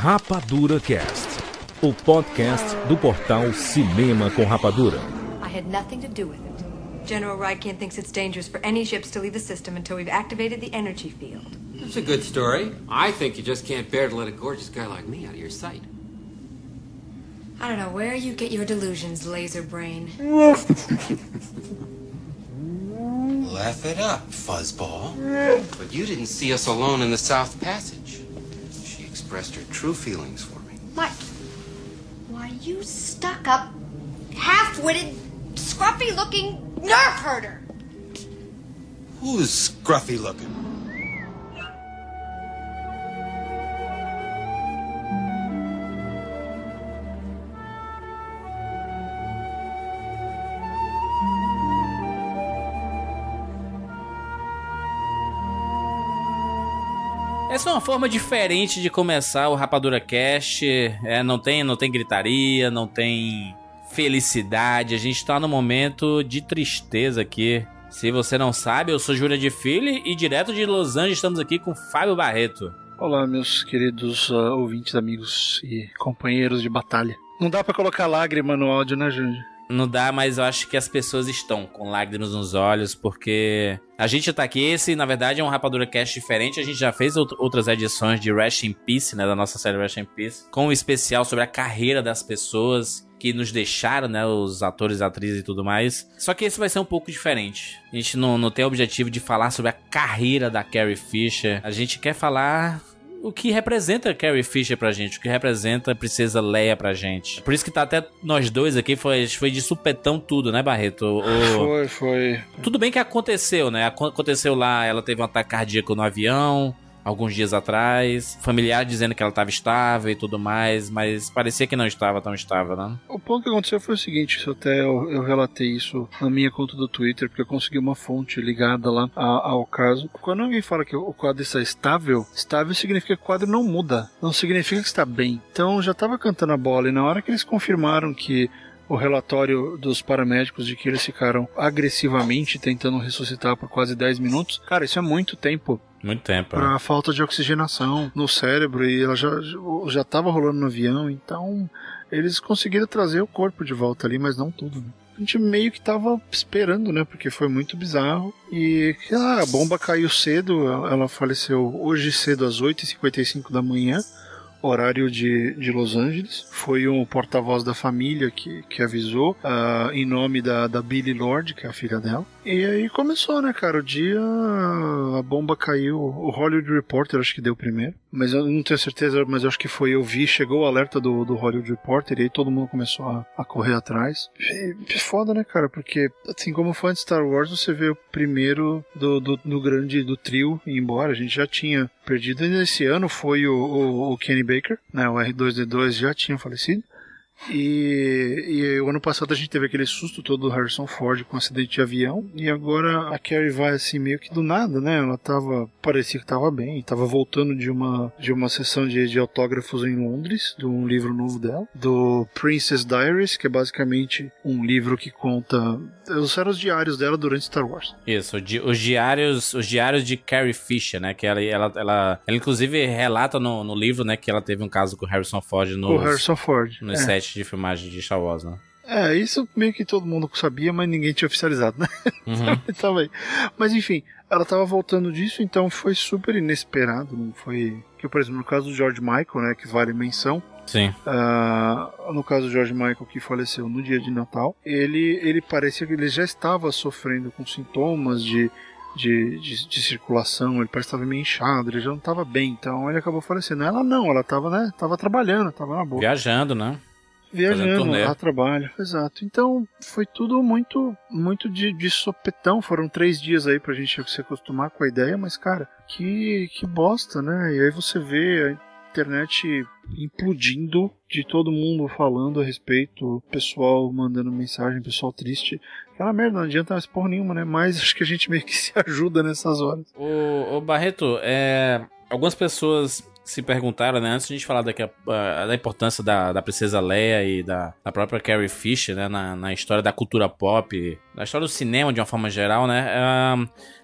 Rapadura Cast, o podcast do portal Cinema com Rapadura. I had nothing to do with it. General Rykin thinks it's dangerous for any ships to leave the system until we've activated the energy field. That's a good story. I think you just can't bear to let a gorgeous guy like me out of your sight. I don't know where you get your delusions, laser brain. Laugh it up, fuzzball. But you didn't see us alone in the South Passage. Expressed her true feelings for me. Mike, why you stuck up, half witted, scruffy looking nerf herder? Who's scruffy looking? Essa é uma forma diferente de começar o Rapadura Cast. É, não tem, não tem gritaria, não tem felicidade. A gente tá no momento de tristeza aqui. Se você não sabe, eu sou Júlia de Filho e direto de Los Angeles estamos aqui com Fábio Barreto. Olá, meus queridos uh, ouvintes, amigos e companheiros de batalha. Não dá pra colocar lágrima no áudio, né, Júlia? Não dá, mas eu acho que as pessoas estão com lágrimas nos olhos, porque a gente tá aqui, esse na verdade é um Rapadura Cast diferente, a gente já fez out- outras edições de Rest in Peace, né, da nossa série Rest in Peace, com um especial sobre a carreira das pessoas que nos deixaram, né, os atores, atrizes e tudo mais. Só que esse vai ser um pouco diferente. A gente não, não tem o objetivo de falar sobre a carreira da Carrie Fisher, a gente quer falar o que representa Carrie Fisher pra gente, o que representa a Princesa Leia pra gente. Por isso que tá até nós dois aqui, foi, foi de supetão tudo, né, Barreto? O- Foi, foi. Tudo bem que aconteceu, né? Aco- Aconteceu lá, ela teve um ataque cardíaco no avião, alguns dias atrás. Familiar dizendo que ela estava estável e tudo mais, mas parecia que não estava tão estável, né? O ponto que aconteceu foi o seguinte, isso até eu, eu relatei isso na minha conta do Twitter, porque eu consegui uma fonte ligada lá a- ao caso. Quando alguém fala que o quadro está estável, estável significa que o quadro não muda, não significa que está bem. Então já estava cantando a bola e na hora que eles confirmaram que o relatório dos paramédicos de que eles ficaram agressivamente tentando ressuscitar por quase 10 minutos, cara, isso é muito tempo Muito tempo. né? para falta de oxigenação no cérebro e ela já já estava rolando no avião, então eles conseguiram trazer o corpo de volta ali, mas não tudo. né? A gente meio que tava esperando, né? Porque foi muito bizarro. E ah, a bomba caiu cedo, ela faleceu hoje cedo às 8h55 da manhã, horário de, de Los Angeles. Foi um porta-voz da família que, que avisou, ah, em nome da, da Billy Lord, que é a filha dela. E aí começou, né, cara? O dia a bomba caiu. O Hollywood Reporter acho que deu primeiro. Mas eu não tenho certeza, mas acho que foi. Eu vi, chegou o alerta do, do Hollywood Reporter e aí todo mundo começou a, a correr atrás. E, e foda, né, cara? Porque, assim como fã de Star Wars, você vê o primeiro do, do, do grande do trio ir embora. A gente já tinha perdido. E nesse ano foi o, o, o Kenny Baker, né? O R2D2 já tinha falecido. E, e o ano passado a gente teve aquele susto todo do Harrison Ford com um acidente de avião. E agora a Carrie vai assim meio que do nada, né? Ela tava. parecia que tava bem. Tava voltando de uma, de uma sessão de, de autógrafos em Londres, de um livro novo dela. Do Princess Diaries, que é basicamente um livro que conta. Os eram os diários dela durante Star Wars. Isso, o os diários, os diários de Carrie Fisher, né? Que ela, ela, ela, ela inclusive relata no, no livro, né, que ela teve um caso com o Harrison Ford O nos, Harrison Ford. nos é. Sets de filmagem de Star Wars, né? É, isso meio que todo mundo sabia, mas ninguém tinha oficializado, né? Uhum. tava aí. Mas enfim, ela tava voltando disso, então foi super inesperado, não foi. Que, por exemplo, no caso do George Michael, né, que vale menção, Sim. ah, no caso do George Michael que faleceu no dia de Natal, ele, ele parecia que ele já estava sofrendo com sintomas de, de, de, de circulação, ele parece que estava meio inchado, ele já não estava bem, então ele acabou falecendo. Ela não, ela estava, né, tava trabalhando, estava na boa Viajando, né? Viajando a trabalho, exato. Então foi tudo muito, muito de, de sopetão. Foram três dias aí pra gente se acostumar com a ideia, mas cara, que, que bosta, né? E aí você vê a internet implodindo de todo mundo falando a respeito, pessoal mandando mensagem, pessoal triste. Aquela merda, não adianta mais porra nenhuma, né? Mas acho que a gente meio que se ajuda nessas horas. O, o Barreto, é, algumas pessoas se perguntaram, né, antes de a gente falar daqui a, a- da importância da, da Princesa Leia e da, da própria Carrie Fisher, né, na, na história da cultura pop, na história do cinema de uma forma geral, né, ah,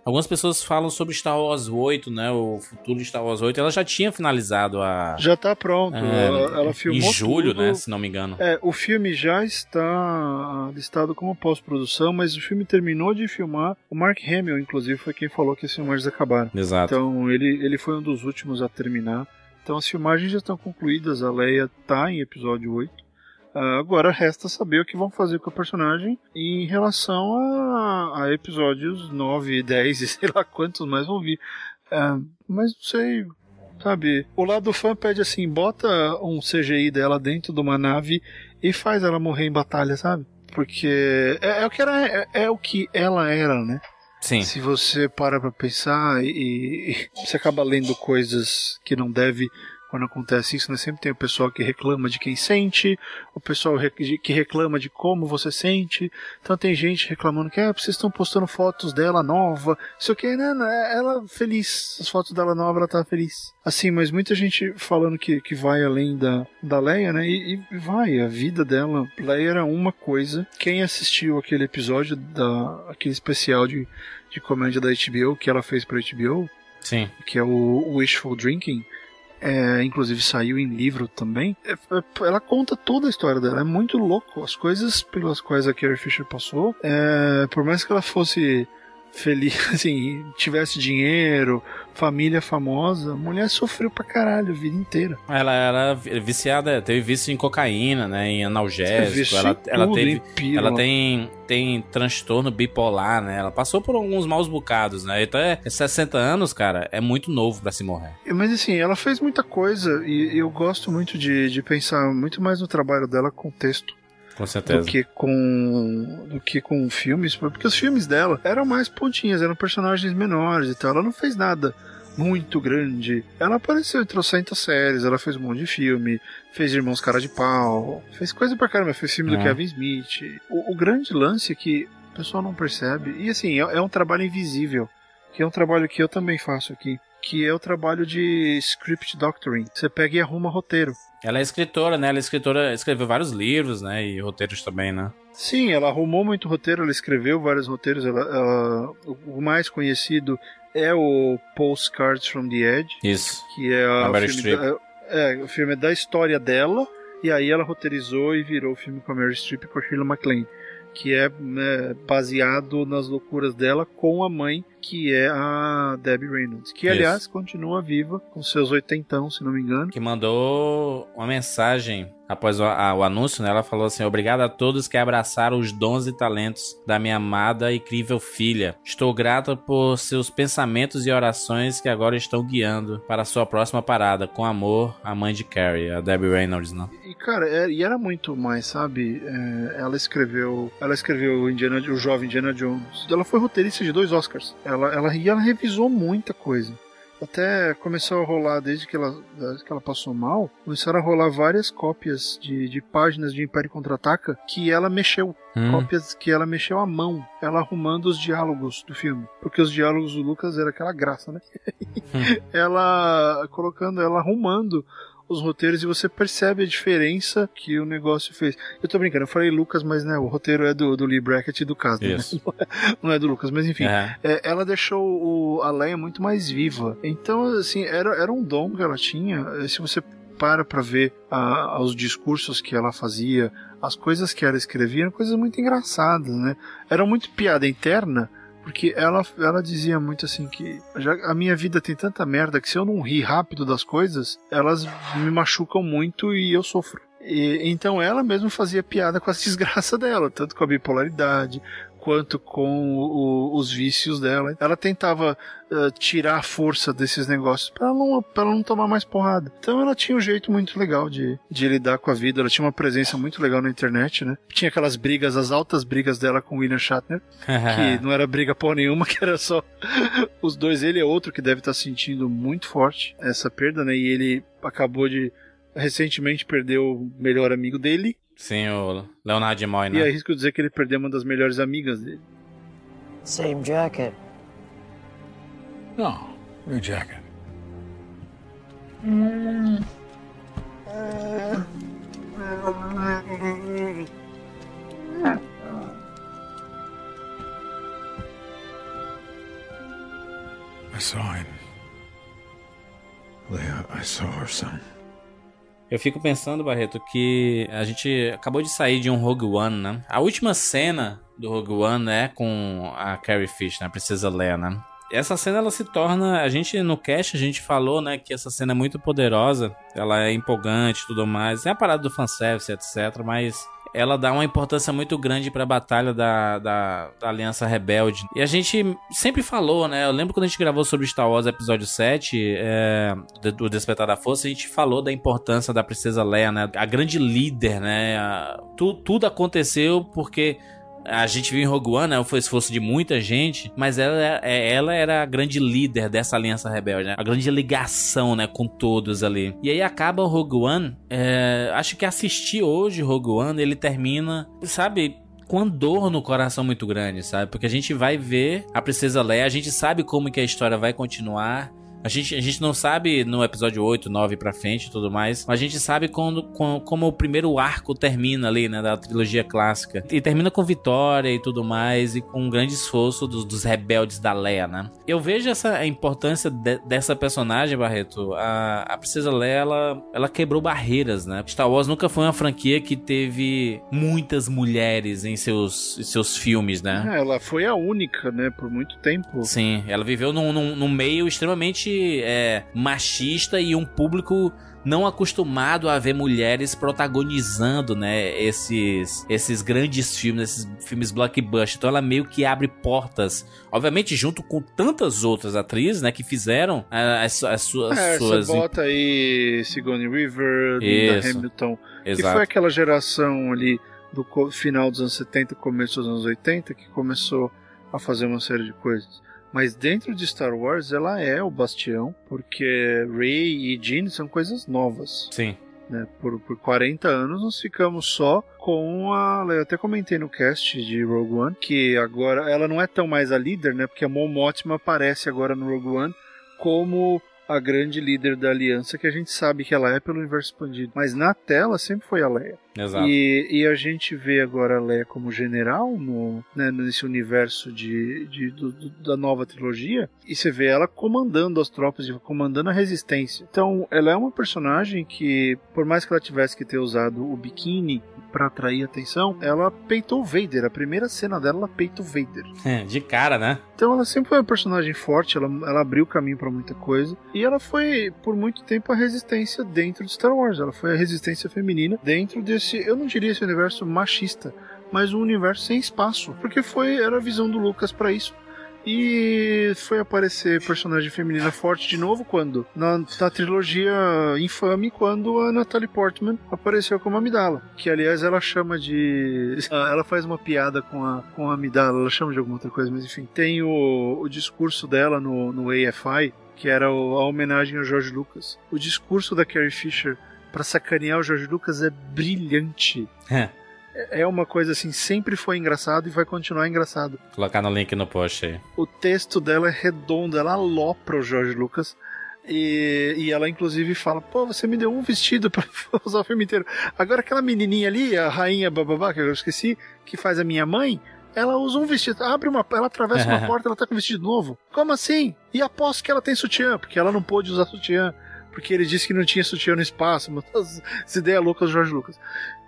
Algumas pessoas falam sobre Star Wars 8, né? O futuro de Star Wars 8. Ela já tinha finalizado a. Já tá pronto. É, ela, ela filmou em julho, tudo. né? Se não me engano. É, o filme já está listado como pós-produção, mas o filme terminou de filmar. O Mark Hamill, inclusive, foi quem falou que as filmagens acabaram. Exato. Então ele, ele foi um dos últimos a terminar. Então as filmagens já estão concluídas, a Leia tá em episódio 8. Ah, agora resta saber o que vão fazer com a personagem em relação a, a episódios 9 e 10 e sei lá quantos mais vão vir. Ah, mas não sei, sabe? O lado do fã pede assim: bota um CGI dela dentro de uma nave e faz ela morrer em batalha, sabe? Porque é, é o que era, é, é o que ela era, né? Sim. Se você para pra pensar e, e você acaba lendo coisas que não deve quando acontece isso, né? Sempre tem o pessoal que reclama de quem sente, o pessoal que reclama de como você sente. Então tem gente reclamando que ah, vocês estão postando fotos dela nova, isso que, né? né, Ela feliz, as fotos dela nova, ela tá feliz. Assim, mas muita gente falando que, que vai além da, da Leia, né? E, e vai, a vida dela. Leia era uma coisa. Quem assistiu aquele episódio, da, aquele especial de, de comédia da HBO, que ela fez pra HBO, Sim. que é o Wishful Drinking, é, inclusive saiu em livro também. É, é, ela conta toda a história dela, é muito louco. As coisas pelas quais a Carrie Fisher passou, é, por mais que ela fosse feliz, assim, tivesse dinheiro, família famosa, mulher sofreu pra caralho a vida inteira. Ela era viciada, teve vício em cocaína, né? Em analgésico. Ela, em ela tudo, teve. Ela tem, tem transtorno bipolar, né? Ela passou por alguns maus bocados, né? Então é 60 anos, cara, é muito novo pra se morrer. Mas assim, ela fez muita coisa e eu gosto muito de, de pensar muito mais no trabalho dela com texto. Com do certeza. que com do que com filmes, porque os filmes dela eram mais pontinhas, eram personagens menores e tal. Ela não fez nada muito grande. Ela apareceu em trocentas séries, ela fez um monte de filme, fez Irmãos Cara de Pau, fez coisa pra caramba, fez filme do É. Kevin Smith. O, o grande lance é que o pessoal não percebe, e assim, é, é um trabalho invisível, que é um trabalho que eu também faço aqui, que é o trabalho de script doctoring. Você pega e arruma roteiro. Ela é escritora, né? Ela é escritora, escreveu vários livros, né? E roteiros também, né? Sim, ela arrumou muito roteiro, ela escreveu vários roteiros. Ela, ela- o mais conhecido é o Postcards from the Edge, Isso. que é, A o, filme da, é, o filme é da história dela, e aí ela roteirizou e virou o filme com a Mary Streep e com a Shirley MacLaine, que é né, baseado nas loucuras dela com a mãe, que é a Debbie Reynolds, que Isso. aliás continua viva, com seus oitentão, se não me engano. Que mandou uma mensagem após o, a- o anúncio, né? Ela falou assim: Obrigado a todos que abraçaram os dons e talentos da minha amada e incrível filha. Estou grata por seus pensamentos e orações que agora estão guiando para a sua próxima parada. Com amor, a mãe de Carrie, a Debbie Reynolds, né? E cara, é- e era muito mais, sabe? É, ela escreveu, ela escreveu o Indiana, o jovem Indiana Jones. Ela foi roteirista de dois Oscars. Ela, ela e ela revisou muita coisa. Até começou a rolar desde que ela, desde que ela passou mal, começaram a rolar várias cópias de, de páginas de Império Contra-Ataca que ela mexeu. Hum. Cópias que ela mexeu à mão, ela arrumando os diálogos do filme. Porque os diálogos do Lucas era aquela graça, né? ela colocando, ela arrumando os roteiros e você percebe a diferença que o negócio fez. Eu tô brincando, eu falei Lucas, mas né, o roteiro é do, do Lee Brackett e do Kasdan, né? Não é do Lucas, mas enfim. É. É, ela deixou o, a Leia muito mais viva. Então, assim, era, era um dom que ela tinha. Eh, Se você para pra ver ah, os discursos que ela fazia, as coisas que ela escrevia, eram coisas muito engraçadas, né? Era muito piada interna, porque ela, ela dizia muito assim que a minha vida tem tanta merda que se eu não rir rápido das coisas, elas me machucam muito e eu sofro. E, então ela mesma fazia piada com as desgraças dela, tanto com a bipolaridade, quanto com o- os vícios dela. Ela tentava eh, tirar a força desses negócios para ela, não- pra não tomar mais porrada. Então ela tinha um jeito muito legal de, de lidar com a vida. Ela tinha uma presença muito legal na internet, né? Tinha aquelas brigas, as altas brigas dela com o William Shatner, que não era briga porra nenhuma, que era só os dois. Ele é outro que deve estar sentindo muito forte essa perda, né? E ele acabou de recentemente perder o melhor amigo dele. Sim, o Leonard Moy, né? E arrisco dizer que ele perdeu uma das melhores amigas dele. Same jacket. Não, new jacket. I saw him. Leia, I saw her son. Eu fico pensando, Barreto, que a gente acabou de sair de um Rogue One, né? A última cena do Rogue One é com a Carrie Fisher, né? a Princesa Leia, né? Essa cena ela se torna, a gente no cast a gente falou, né, que essa cena é muito poderosa, ela é empolgante tudo mais. É a parada do fanservice, etc, mas ela dá uma importância muito grande para a batalha da, da, da, Aliança Rebelde. E a gente sempre falou, né? Eu lembro quando a gente gravou sobre Star Wars Episódio 7, é, do Despertar da Força, a gente falou da importância da Princesa Leia, né? A grande líder, né? A, tu, tudo aconteceu porque a gente viu em Rogue One, né, foi esforço de muita gente, mas ela, é, ela era a grande líder dessa aliança rebelde, né? A grande ligação, né, com todos ali. E aí acaba o Rogue One, é, acho que assistir hoje Rogue One, ele termina, sabe, com uma dor no coração muito grande, sabe? Porque a gente vai ver a Princesa Leia, a gente sabe como que a história vai continuar, a gente, a gente não sabe no episódio 8, 9 pra frente e tudo mais, mas a gente sabe quando, como, como o primeiro arco termina ali, né, da trilogia clássica. E termina com vitória e tudo mais, e com um grande esforço dos, dos rebeldes da Leia, né? Eu vejo essa a importância de, dessa personagem, Barreto. A, a Princesa Leia, ela, ela quebrou barreiras, né? Star Wars nunca foi uma franquia que teve muitas mulheres em seus, em seus filmes, né? É, ela foi a única, né, por muito tempo. Sim, ela viveu num, num, num meio extremamente é, machista e um público não acostumado a ver mulheres protagonizando, né, esses, esses grandes filmes, esses filmes blockbuster. Então ela meio que abre portas, obviamente junto com tantas outras atrizes, né, que fizeram as, as suas... É, suas... você bota aí Sigourney Weaver, Linda Hamilton, Exato. que foi aquela geração ali do final dos anos 70, começo dos anos 80, que começou a fazer uma série de coisas. Mas dentro de Star Wars ela é o bastião, porque Rey e Jean são coisas novas. Sim. Né? Por, por 40 anos nós ficamos só com a. Eu até comentei no cast de Rogue One que agora ela não é tão mais a líder, né? Porque a Mon Mothma aparece agora no Rogue One como a grande líder da aliança que a gente sabe que ela é pelo universo expandido. Mas na tela sempre foi a Leia. Exato. E, e a gente vê agora a Leia como general no, né, nesse universo de, de do, do, da nova trilogia. E você vê ela comandando as tropas, comandando a resistência. Então, ela é uma personagem que, por mais que ela tivesse que ter usado o biquíni para atrair atenção, ela peitou o Vader. A primeira cena dela, ela peita o Vader. É, de cara, né? Então, ela sempre foi uma personagem forte, ela, ela abriu caminho para muita coisa. E ela foi, por muito tempo, a resistência dentro de Star Wars. Ela foi a resistência feminina dentro desse esse, eu não diria esse universo machista, mas um universo sem espaço, porque foi era a visão do Lucas para isso. E foi aparecer personagem feminina forte de novo quando? Na, na, trilogia infame, quando a Natalie Portman apareceu como Amidala. Que aliás ela chama de. Ela faz uma piada com a, com a Amidala, ela chama de alguma outra coisa, mas enfim. Tem o, o discurso dela no, no AFI, que era a homenagem ao George Lucas. O discurso da Carrie Fisher para sacanear o George Lucas é brilhante. É. É uma coisa assim, sempre foi engraçado e vai continuar engraçado. Colocar no link no post aí. O texto dela é redondo, ela alopra o George Lucas. E, e ela inclusive fala: Pô, você me deu um vestido para usar o filme inteiro. Agora aquela menininha ali, a rainha bababá, que eu esqueci, que faz a minha mãe, ela usa um vestido, abre uma, ela atravessa uma porta, ela tá com um vestido novo. Como assim? E aposto que ela tem sutiã, porque ela não pôde usar sutiã porque ele disse que não tinha sutiã no espaço, mas as ideias loucas do George Lucas.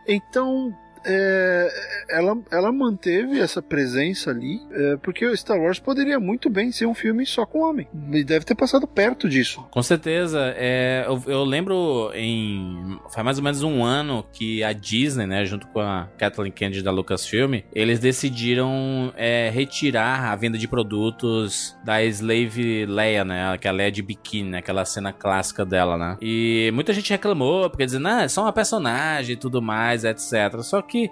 Então, é, ela, ela manteve essa presença ali, é, porque o Star Wars poderia muito bem ser um filme só com homem. E deve ter passado perto disso. Com certeza. É, eu, eu, lembro em. Faz mais ou menos um ano que a Disney, né, junto com a Kathleen Kennedy da Lucasfilm, eles decidiram é, retirar a venda de produtos da Slave Leia, né? Que é a Leia de biquíni, né, aquela cena clássica dela, né? E muita gente reclamou, porque dizendo, ah, é só uma personagem e tudo mais, etc. Só que que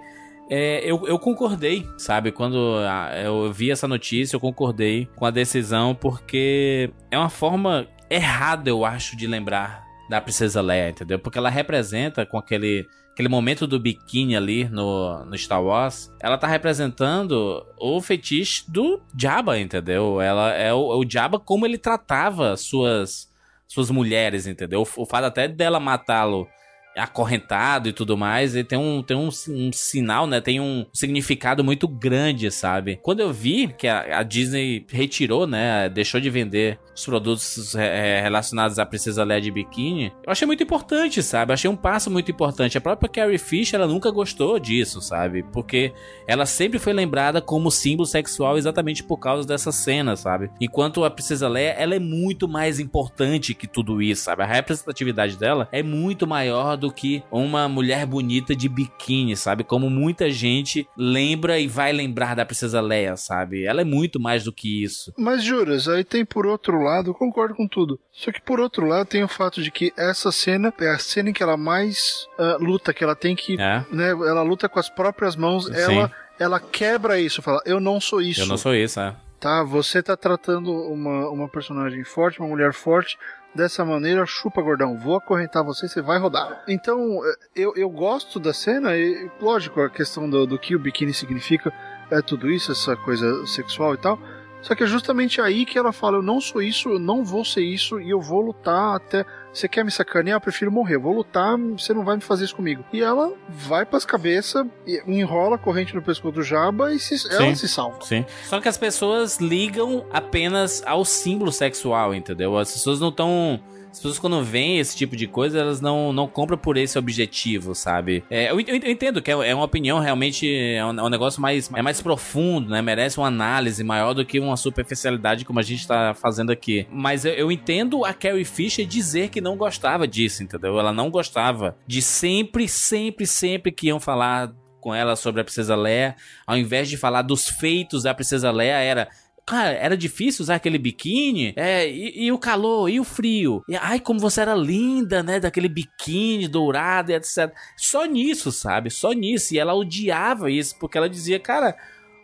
é, eu, eu concordei, sabe? Quando eu vi essa notícia, eu concordei com a decisão, porque é uma forma errada, eu acho, de lembrar da Princesa Leia, entendeu? Porque ela representa com aquele, aquele momento do biquíni ali no, no Star Wars, ela tá representando o fetiche do Jabba, entendeu? Ela é o, o Jabba como ele tratava suas suas mulheres, entendeu? O, o fato até dela matá-lo acorrentado e tudo mais, ele tem um, tem um, um sinal, né? Tem um significado muito grande, sabe? Quando eu vi que a, a Disney retirou, né? Deixou de vender os produtos é, relacionados à Princesa Leia de biquíni, eu achei muito importante, sabe? Achei um passo muito importante. A própria Carrie Fisher, ela nunca gostou disso, sabe? Porque ela sempre foi lembrada como símbolo sexual exatamente por causa dessa cena, sabe? Enquanto a Princesa Leia, ela é muito mais importante que tudo isso, sabe? A representatividade dela é muito maior do que uma mulher bonita de biquíni, sabe? Como muita gente lembra e vai lembrar da Princesa Leia, sabe? Ela é muito mais do que isso. Mas juras, aí tem por outro lado, eu concordo com tudo. Só que por outro lado tem o fato de que essa cena é a cena em que ela mais uh, luta, que ela tem que, É. né? Ela luta com as próprias mãos, Sim. ela ela quebra isso, fala, eu não sou isso. Eu não sou isso, é. Tá, você tá tratando uma, uma personagem forte, uma mulher forte, dessa maneira, chupa gordão, vou acorrentar você, você vai rodar. Então, eh, eu, eu gosto da cena, e lógico, a questão do, do que o biquíni significa é tudo isso, essa coisa sexual e tal. Só que é justamente aí que ela fala: eu não sou isso, eu não vou ser isso e eu vou lutar até. Você quer me sacanear? Eu prefiro morrer. Eu vou lutar, você não vai me fazer isso comigo. E ela vai pras cabeças, e enrola a corrente no pescoço do Jabba e se, ela se salva. Sim. Só que as pessoas ligam apenas ao símbolo sexual, entendeu? As pessoas não estão. As pessoas, quando veem esse tipo de coisa, elas não, não compram por esse objetivo, sabe? É, eu, eu entendo que é, é uma opinião realmente. É um, é um negócio mais, é mais profundo, né? Merece uma análise maior do que uma superficialidade como a gente tá fazendo aqui. Mas eu, eu entendo a Carrie Fisher dizer que não gostava disso, entendeu? Ela não gostava de sempre, sempre, sempre que iam falar com ela sobre a Princesa Leia, ao invés de falar dos feitos da Princesa Leia, era Cara, era difícil usar aquele biquíni? É, e, e o calor, e o frio? E, ai, como você era linda, né? Daquele biquíni dourado e etc. Só nisso, sabe? Só nisso. E ela odiava isso, porque ela dizia, cara,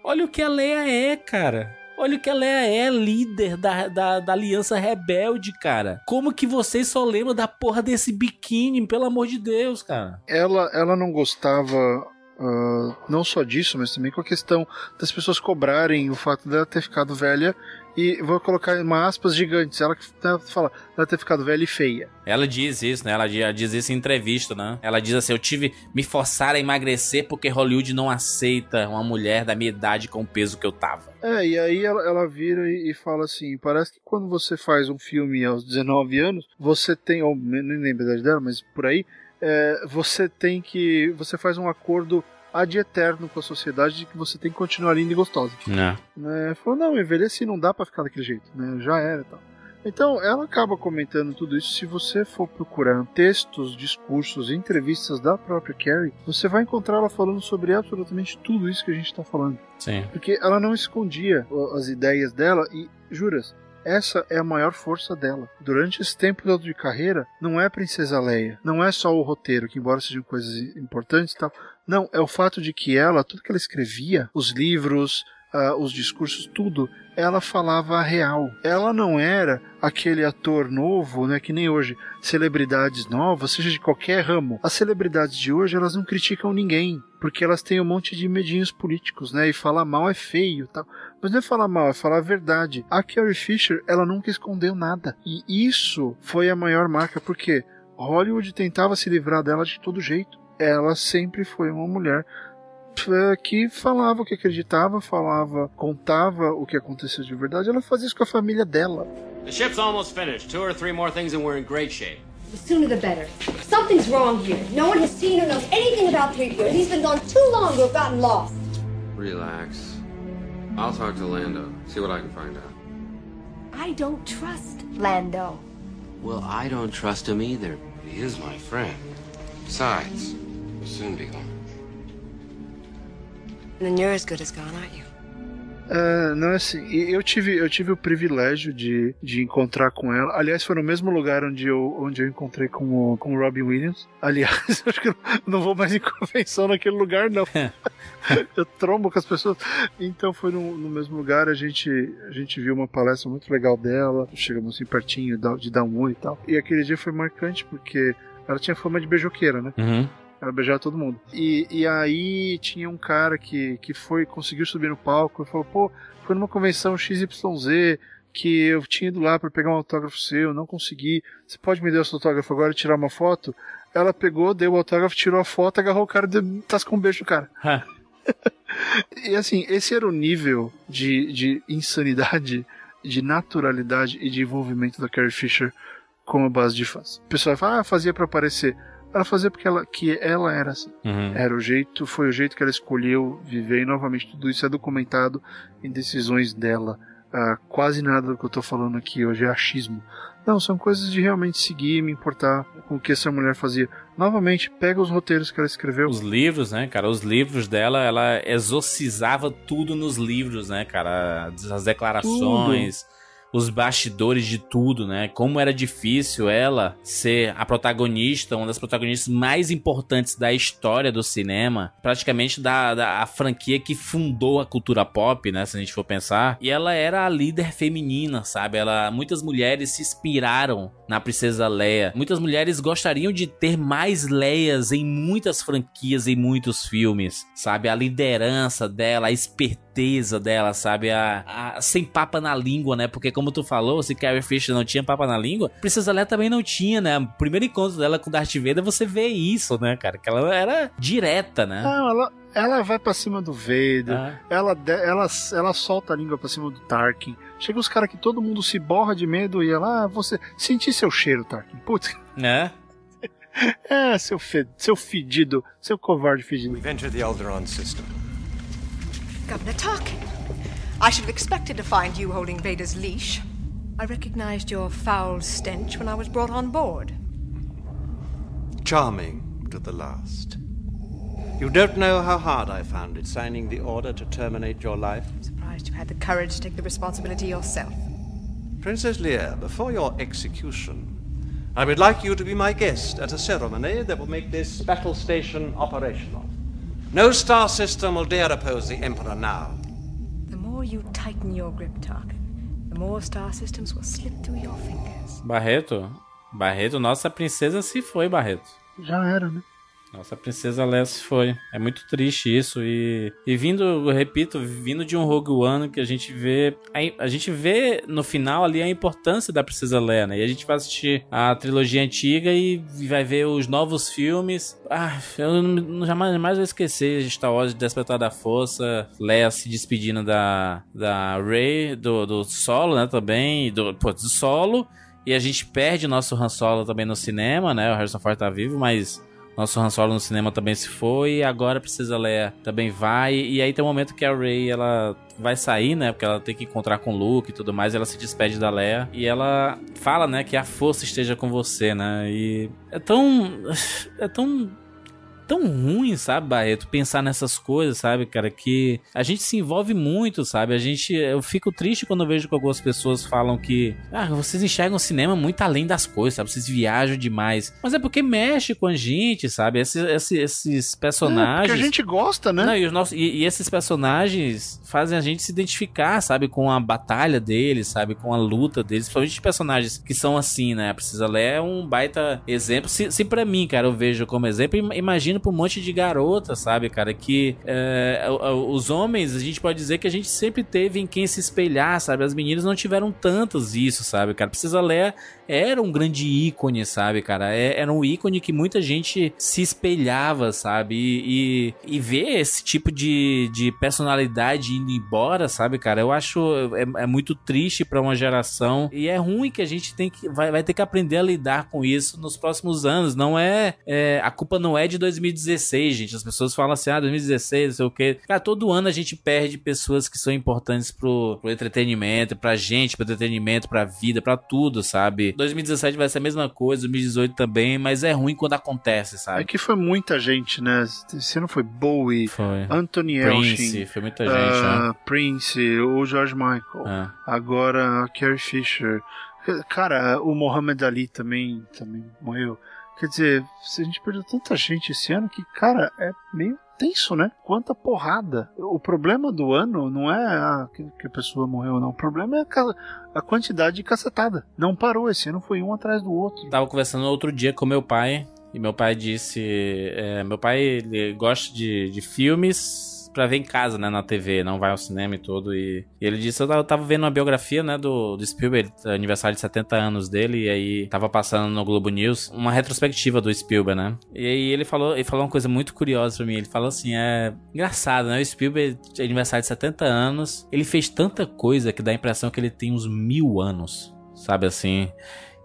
olha o que a Leia é, cara. Olha que a Leia é, líder da, da, da Aliança Rebelde, cara. Como que vocês só lembram da porra desse biquíni, pelo amor de Deus, cara? Ela, ela não gostava ah, não só disso, mas também com a questão das pessoas cobrarem o fato dela ter ficado velha. E vou colocar uma aspas gigantes. Ela que ela fala, ela ter ficado velha e feia. Ela diz isso, né? Ela diz isso em entrevista, né? Ela diz assim: Eu tive me forçar a emagrecer porque Hollywood não aceita uma mulher da minha idade com o peso que eu tava. É, e aí ela, ela vira e, e fala assim: parece que quando você faz um filme aos 19 anos, você tem, ou nem lembro a idade dela, mas por aí, é, você tem que. Você faz um acordo ad eterno com a sociedade de que você tem que continuar linda e gostosa. Né? né? Falou, não, envelheci não dá pra ficar daquele jeito, né? Já era e tal. Então, ela acaba comentando tudo isso. Se você for procurar textos, discursos, entrevistas da própria Carrie, você vai encontrar ela falando sobre absolutamente tudo isso que a gente tá falando. Sim. Porque ela não escondia as ideias dela e, juras, essa é a maior força dela. Durante esse tempo todo de carreira, não é a Princesa Leia, não é só o roteiro, que embora sejam coisas importantes e tal, não, é o fato de que ela, tudo que ela escrevia, os livros, ah, os discursos, tudo, ela falava a real. Ela não era aquele ator novo, né, que nem hoje, celebridades novas, seja de qualquer ramo. As celebridades de hoje, elas não criticam ninguém, porque elas têm um monte de medinhos políticos, né, e falar mal é feio, tal. Mas não é falar mal, é falar a verdade. A Carrie Fisher, ela nunca escondeu nada. E isso foi a maior marca, porque Hollywood tentava se livrar dela de todo jeito. Ela sempre foi uma mulher eh, que falava o que acreditava, falava, contava o que aconteceu de verdade. Ela fazia isso com a família dela. The ship's almost finished. Two or three more things and we're in great shape. The sooner the better. Something's wrong here. No one has seen or knows anything about 3PO. He's been gone too long to have gotten lost. Relax. I'll talk to Lando, see what I can find out. I don't trust Lando. Well, I don't trust him either. He is my friend. Besides, he'll soon be gone. And then you're as good as gone, aren't you? É, não é assim. Eu tive, eu tive o privilégio de, de encontrar com ela. Aliás, foi no mesmo lugar onde eu, onde eu encontrei com o, com o Robin Williams. Aliás, acho que eu não vou mais em convenção naquele lugar, não. eu trombo com as pessoas. Então foi no, no mesmo lugar. A gente, a gente viu uma palestra muito legal dela. Chegamos assim pertinho de, de dar um oi e tal. E aquele dia foi marcante porque ela tinha fama de beijoqueira, né? Uhum. Ela beijava todo mundo. E, e aí tinha um cara que, que foi, conseguiu subir no palco e falou, pô, foi numa convenção XYZ que eu tinha ido lá para pegar um autógrafo seu, não consegui. Você pode me dar o seu autógrafo agora e tirar uma foto? Ela pegou, deu o autógrafo, tirou a foto, agarrou o cara e tascou um beijo no cara. e assim, esse era o nível de, de insanidade, de naturalidade e de envolvimento da Carrie Fisher com a base de fãs. O pessoal fala, ah, fazia para aparecer. Ela fazia porque ela, que ela era assim. Uhum. Era o jeito, foi o jeito que ela escolheu viver e novamente tudo isso é documentado em decisões dela. Ah, quase nada do que eu tô falando aqui hoje é achismo. Não, são coisas de realmente seguir e me importar com o que essa mulher fazia. Novamente, pega os roteiros que ela escreveu. Os livros, né, cara? Os livros dela, ela exorcizava tudo nos livros, né, cara? As declarações. Tudo os bastidores de tudo, né? Como era difícil ela ser a protagonista, uma das protagonistas mais importantes da história do cinema, praticamente da, da franquia que fundou a cultura pop, né? Se a gente for pensar. E ela era a líder feminina, sabe? Ela, muitas mulheres se inspiraram na Princesa Leia. Muitas mulheres gostariam de ter mais Leias em muitas franquias, em muitos filmes, sabe? A liderança dela, a esperteza dela, sabe? A, a sem papa na língua, né? Porque como tu falou, se Carrie Fisher não tinha papa na língua, Princesa Leia também não tinha, né? O primeiro encontro dela com Darth Vader, você vê isso, né, cara? Que ela era direta, né? Não, ela, ela vai para cima do Vader, ah. ela, ela, ela solta a língua pra cima do Tarkin. Chega os caras que todo mundo se borra de medo e ela, ah, você senti seu cheiro, Tarkin. Putz. É? É, seu, fe, seu fedido, seu covarde fedido. We've entered the Alderaan system. Governor Tarkin, I should have expected to find you holding Vader's leash. I recognized your foul stench when I was brought on board. Charming to the last. You don't know how hard I found it signing the order to terminate your life. I'm surprised you had the courage to take the responsibility yourself. Princess Leia, before your execution, I would like you to be my guest at a ceremony that will make this battle station operational. No star system will dare oppose the Emperor now. The more you tighten your grip, Tarkin, the more star systems will slip through your fingers. Barreto, Barreto, nossa princesa se foi, Barreto. Já era, né? Nossa, a Princesa Leia se foi. É muito triste isso. E, e vindo, repito, vindo de um Rogue One que a gente vê. A, a, gente vê no final ali a importância da Princesa Leia, né? E a gente vai assistir a trilogia antiga e vai ver os novos filmes. Ah, eu não, jamais, jamais vou esquecer Star Wars Despertar da Força, Leia se despedindo da, da Rey, do, do solo, né? Também. Do, pô, do solo. E a gente perde nosso Han Solo também no cinema, né? O Harrison Ford tá vivo, mas nosso Han Solo no cinema também se foi, agora precisa Leia também vai. E aí tem um momento que a Rey ela vai sair, né? Porque ela tem que encontrar com o Luke e tudo mais. E ela se despede da Leia e ela fala, né, que a força esteja com você, né? E é tão é tão tão ruim, sabe, Barreto, pensar nessas coisas, sabe, cara, que a gente se envolve muito, sabe? A gente, eu fico triste quando eu vejo que algumas pessoas falam que, ah, vocês enxergam o cinema muito além das coisas, sabe? Vocês viajam demais. Mas é porque mexe com a gente, sabe? Esses, esses, esses personagens. É, porque a gente gosta, né? Não, e, os nossos, e, e esses personagens fazem a gente se identificar, sabe, com a batalha deles, sabe, com a luta deles, principalmente personagens que são assim, né? A Precisa Ler é um baita exemplo. Se, se para mim, cara, eu vejo como exemplo, imagino pra um monte de garotas, sabe, cara? Que é, os homens, a gente pode dizer que a gente sempre teve em quem se espelhar, sabe? As meninas não tiveram tantos isso, sabe, cara? Precisa ler era um grande ícone, sabe, cara? É, era um ícone que muita gente se espelhava, sabe? E, e, e ver esse tipo de, de personalidade indo embora, sabe, cara? Eu acho é, é muito triste para uma geração e é ruim que a gente tem que vai, vai ter que aprender a lidar com isso nos próximos anos. Não é, é a culpa não é de 2016, gente. As pessoas falam assim, ah, 2016, não sei o quê. Cara, todo ano a gente perde pessoas que são importantes pro, pro entretenimento, pra gente, pro entretenimento, pra vida, pra tudo, sabe? 2017 vai ser a mesma coisa, 2018 também, mas é ruim quando acontece, sabe? É que foi muita gente, né? Esse ano foi Bowie, foi. Anthony Prince, Elchin, foi muita gente, uh, né? Prince, o George Michael, É. agora a Carrie Fisher. Cara, o Muhammad Ali também, também morreu. Quer dizer, a gente perdeu tanta gente esse ano que, cara, é meio tenso, né? Quanta porrada. O problema do ano não é a, que a pessoa morreu, não. O problema é a, a quantidade de cacetada. Não parou, esse ano foi um atrás do outro. Tava conversando outro dia com meu pai. E meu pai disse. é, meu pai ele gosta de, de filmes pra ver em casa, né, na TV, não vai ao cinema e tudo. E, e ele disse, eu tava, vendo uma biografia, né, do, do Spielberg, aniversário de 70 anos dele, e aí tava passando no Globo News uma retrospectiva do Spielberg, né? E aí ele falou, ele falou uma coisa muito curiosa pra mim. Ele falou assim: é engraçado, né? O Spielberg, aniversário de 70 anos, ele fez tanta coisa que dá a impressão que ele tem uns mil anos, sabe assim?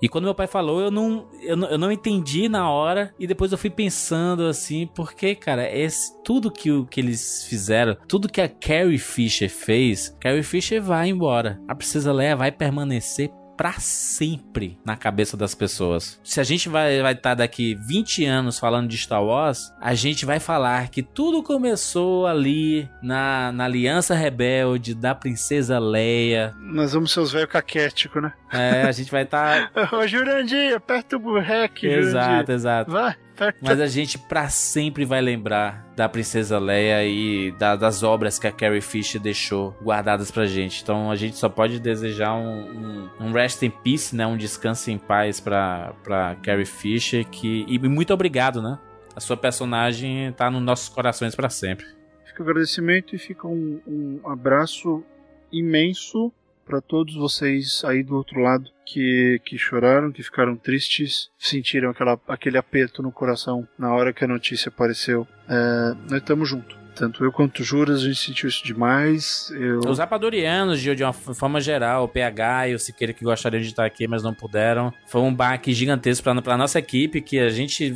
E quando meu pai falou, eu não, eu não, eu não entendi na hora. E depois eu fui pensando assim, porque, cara, esse, tudo que, que eles fizeram, tudo que a Carrie Fisher fez, Carrie Fisher vai embora. A Princesa Leia vai permanecer para sempre na cabeça das pessoas. Se a gente vai estar tá daqui 20 anos falando de Star Wars, a gente vai falar que tudo começou ali na, na Aliança Rebelde da Princesa Leia. Nós vamos ser os velhos caquéticos, né? É, a gente vai estar. Tá... Ô, Jurandir, aperta o rec, Exato, Jurandir. exato. Vai. Mas a gente para sempre vai lembrar da Princesa Leia e da, das obras que a Carrie Fisher deixou guardadas pra gente. Então a gente só pode desejar um, um, um rest in peace, né? Um descanso em paz pra, pra Carrie Fisher. Que, e muito obrigado, né? A sua personagem tá nos nossos corações para sempre. Fica o agradecimento e fica um, um abraço imenso para todos vocês aí do outro lado que, que choraram, que ficaram tristes, sentiram aquela, aquele aperto no coração na hora que a notícia apareceu. É, nós estamos juntos. Tanto eu quanto o Juras, a gente sentiu isso demais. Eu... Os rapadurianos, de, de uma forma geral, o PH e o Siqueira que gostariam de estar aqui, mas não puderam. Foi um baque gigantesco para a nossa equipe, que a gente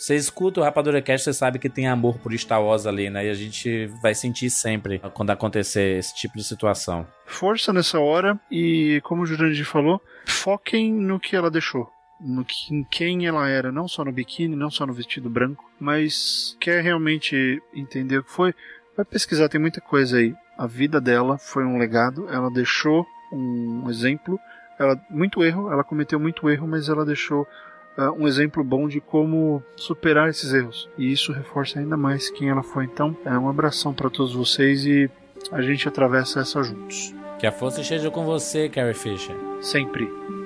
você escuta o Rapadura Cast, você sabe que tem amor por Star Wars ali, né? E a gente vai sentir sempre quando acontecer esse tipo de situação. Força nessa hora e, como o Jurandir falou, foquem no que ela deixou. No que, em quem ela era, não só no biquíni, não só no vestido branco, mas quer realmente entender o que foi, vai pesquisar, tem muita coisa aí. A vida dela foi um legado, ela deixou um exemplo, ela muito erro, ela cometeu muito erro, mas ela deixou uh, um exemplo bom de como superar esses erros. E isso reforça ainda mais quem ela foi. Então, é um abração para todos vocês e a gente atravessa essa juntos. Que a força esteja com você, Carrie Fisher. Sempre.